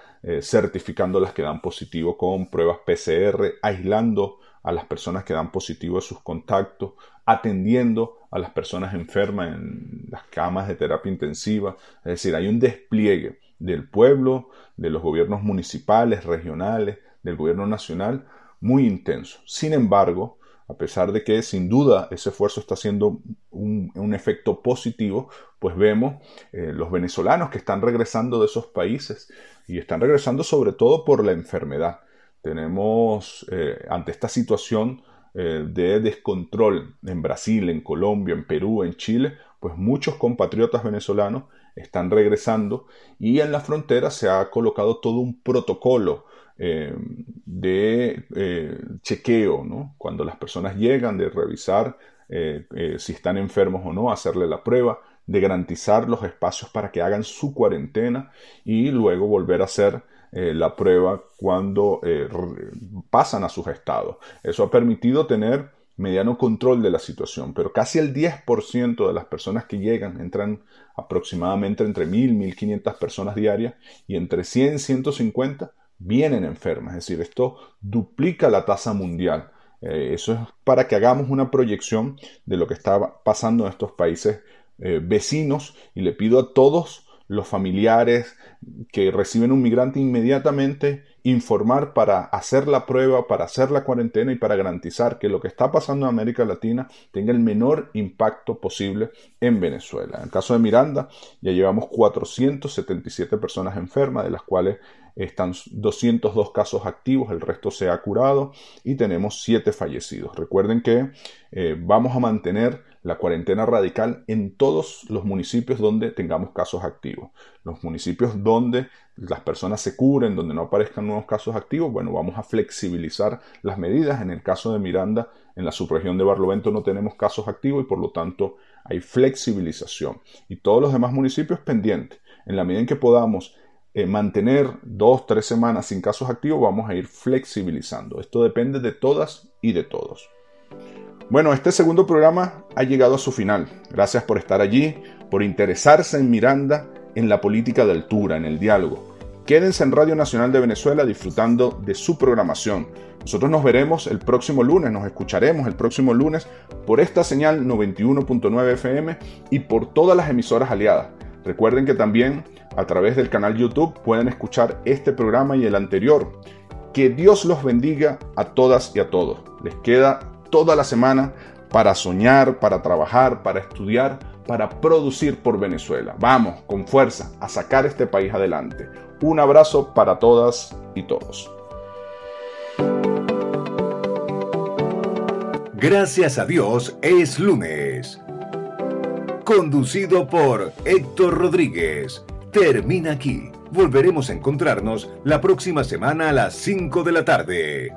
certificando las que dan positivo con pruebas PCR, aislando a las personas que dan positivo a sus contactos, atendiendo a las personas enfermas en las camas de terapia intensiva. Es decir, hay un despliegue del pueblo, de los gobiernos municipales, regionales, del gobierno nacional, muy intenso. Sin embargo, a pesar de que sin duda ese esfuerzo está haciendo un, efecto positivo, pues vemos eh, los venezolanos que están regresando de esos países y están regresando sobre todo por la enfermedad tenemos eh, ante esta situación eh, de descontrol en Brasil, en Colombia, en Perú, en Chile, pues muchos compatriotas venezolanos están regresando y en la frontera se ha colocado todo un protocolo eh, de chequeo, ¿no? cuando las personas llegan, de revisar si están enfermos o no, hacerle la prueba, de garantizar los espacios para que hagan su cuarentena y luego volver a hacer eh, la prueba cuando eh, pasan a sus estados. Eso ha permitido tener mediano control de la situación, pero casi el 10% de las personas que llegan entran aproximadamente entre 1.000 y 1.500 personas diarias y entre 100 y 150 vienen enfermas, es decir, esto duplica la tasa mundial. Eh, eso es para que hagamos una proyección de lo que está pasando en estos países vecinos y le pido a todos los familiares que reciben un migrante inmediatamente informar para hacer la prueba, para hacer la cuarentena y para garantizar que lo que está pasando en América Latina tenga el menor impacto posible en Venezuela. En el caso de Miranda ya llevamos 477 personas enfermas, de las cuales están 202 casos activos, el resto se ha curado y tenemos 7 fallecidos. Recuerden que eh, vamos a mantener la cuarentena radical en todos los municipios donde tengamos casos activos. Los municipios donde las personas se curen, donde no aparezcan nuevos casos activos, bueno, vamos a flexibilizar las medidas. En el caso de Miranda, en la subregión de Barlovento no tenemos casos activos y por lo tanto hay flexibilización. Y todos los demás municipios pendientes. En la medida en que podamos eh, mantener dos, tres semanas sin casos activos, vamos a ir flexibilizando. Esto depende de todas y de todos. Bueno, este segundo programa ha llegado a su final. Gracias por estar allí, por interesarse en Miranda, en la política de altura, en el diálogo. Quédense en Radio Nacional de Venezuela disfrutando de su programación. Nosotros nos veremos el próximo lunes, nos escucharemos el próximo lunes por esta señal 91.9 FM y por todas las emisoras aliadas. Recuerden que también a través del canal YouTube pueden escuchar este programa y el anterior. Que Dios los bendiga a todas y a todos. Les queda toda la semana para soñar, para trabajar, para estudiar, para producir por Venezuela. Vamos, con fuerza, a sacar este país adelante. Un abrazo para todas y todos. Gracias a Dios es lunes. Conducido por Héctor Rodríguez. Termina aquí Volveremos a encontrarnos la próxima semana a las 5 de la tarde.